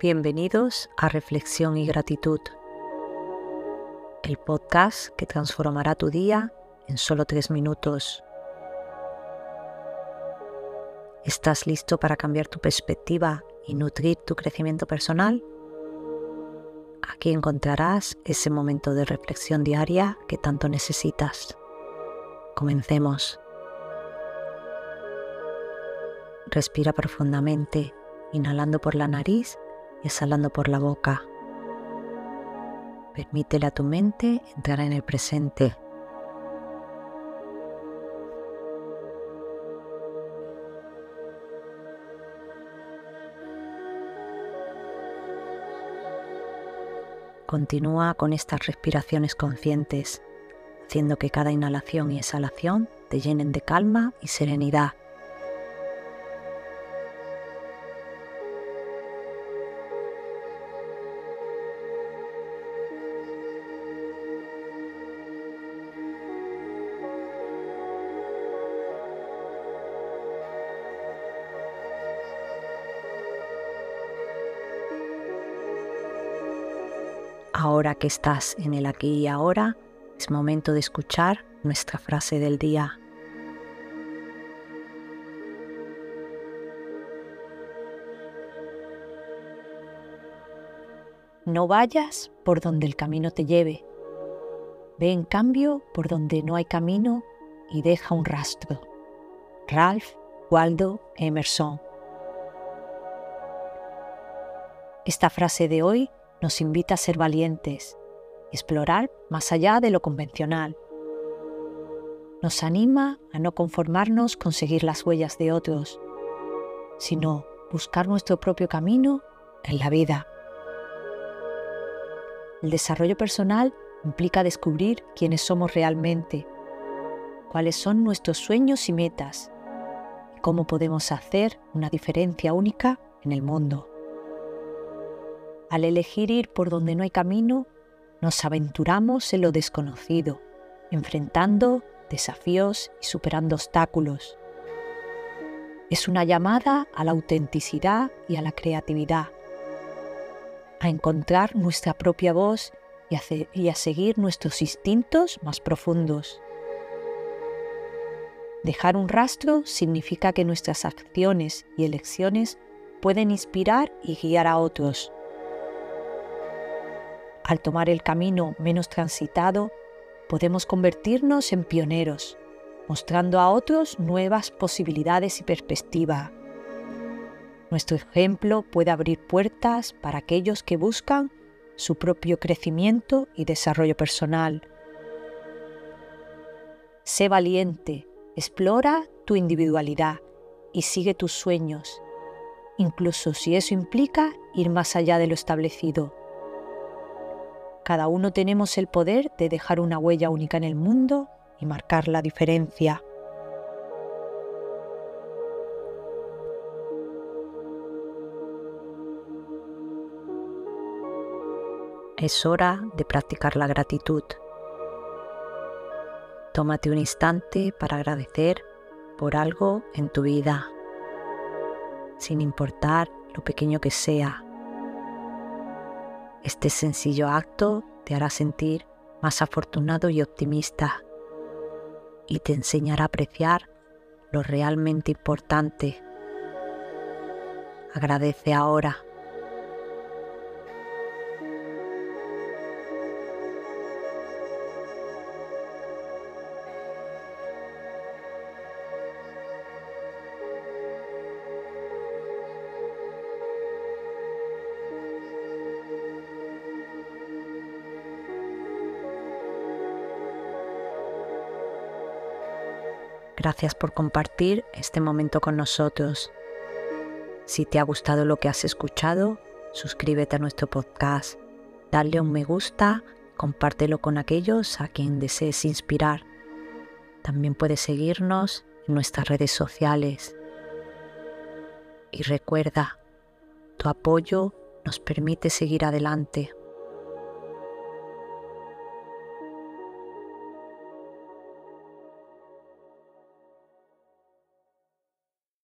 Bienvenidos a Reflexión y Gratitud, el podcast que transformará tu día en solo tres minutos. ¿Estás listo para cambiar tu perspectiva y nutrir tu crecimiento personal? Aquí encontrarás ese momento de reflexión diaria que tanto necesitas. Comencemos. Respira profundamente, inhalando por la nariz exhalando por la boca. Permítele a tu mente entrar en el presente. Continúa con estas respiraciones conscientes, haciendo que cada inhalación y exhalación te llenen de calma y serenidad. Ahora que estás en el aquí y ahora, es momento de escuchar nuestra frase del día. No vayas por donde el camino te lleve. Ve en cambio por donde no hay camino y deja un rastro. Ralph Waldo Emerson. Esta frase de hoy nos invita a ser valientes, explorar más allá de lo convencional. Nos anima a no conformarnos con seguir las huellas de otros, sino buscar nuestro propio camino en la vida. El desarrollo personal implica descubrir quiénes somos realmente, cuáles son nuestros sueños y metas, y cómo podemos hacer una diferencia única en el mundo. Al elegir ir por donde no hay camino, nos aventuramos en lo desconocido, enfrentando desafíos y superando obstáculos. Es una llamada a la autenticidad y a la creatividad, a encontrar nuestra propia voz y a, seguir nuestros instintos más profundos. Dejar un rastro significa que nuestras acciones y elecciones pueden inspirar y guiar a otros al tomar el camino menos transitado, podemos convertirnos en pioneros, mostrando a otros nuevas posibilidades y perspectiva. Nuestro ejemplo puede abrir puertas para aquellos que buscan su propio crecimiento y desarrollo personal. Sé valiente, explora tu individualidad y sigue tus sueños, incluso si eso implica ir más allá de lo establecido. Cada uno tenemos el poder de dejar una huella única en el mundo y marcar la diferencia. Es hora de practicar la gratitud. Tómate un instante para agradecer por algo en tu vida, sin importar lo pequeño que sea este sencillo acto te hará sentir más afortunado y optimista y te enseñará a apreciar lo realmente importante. Agradece ahora. Gracias por compartir este momento con nosotros. Si te ha gustado lo que has escuchado, suscríbete a nuestro podcast, dale un me gusta, compártelo con aquellos a quien desees inspirar. También puedes seguirnos en nuestras redes sociales. Y recuerda, tu apoyo nos permite seguir adelante.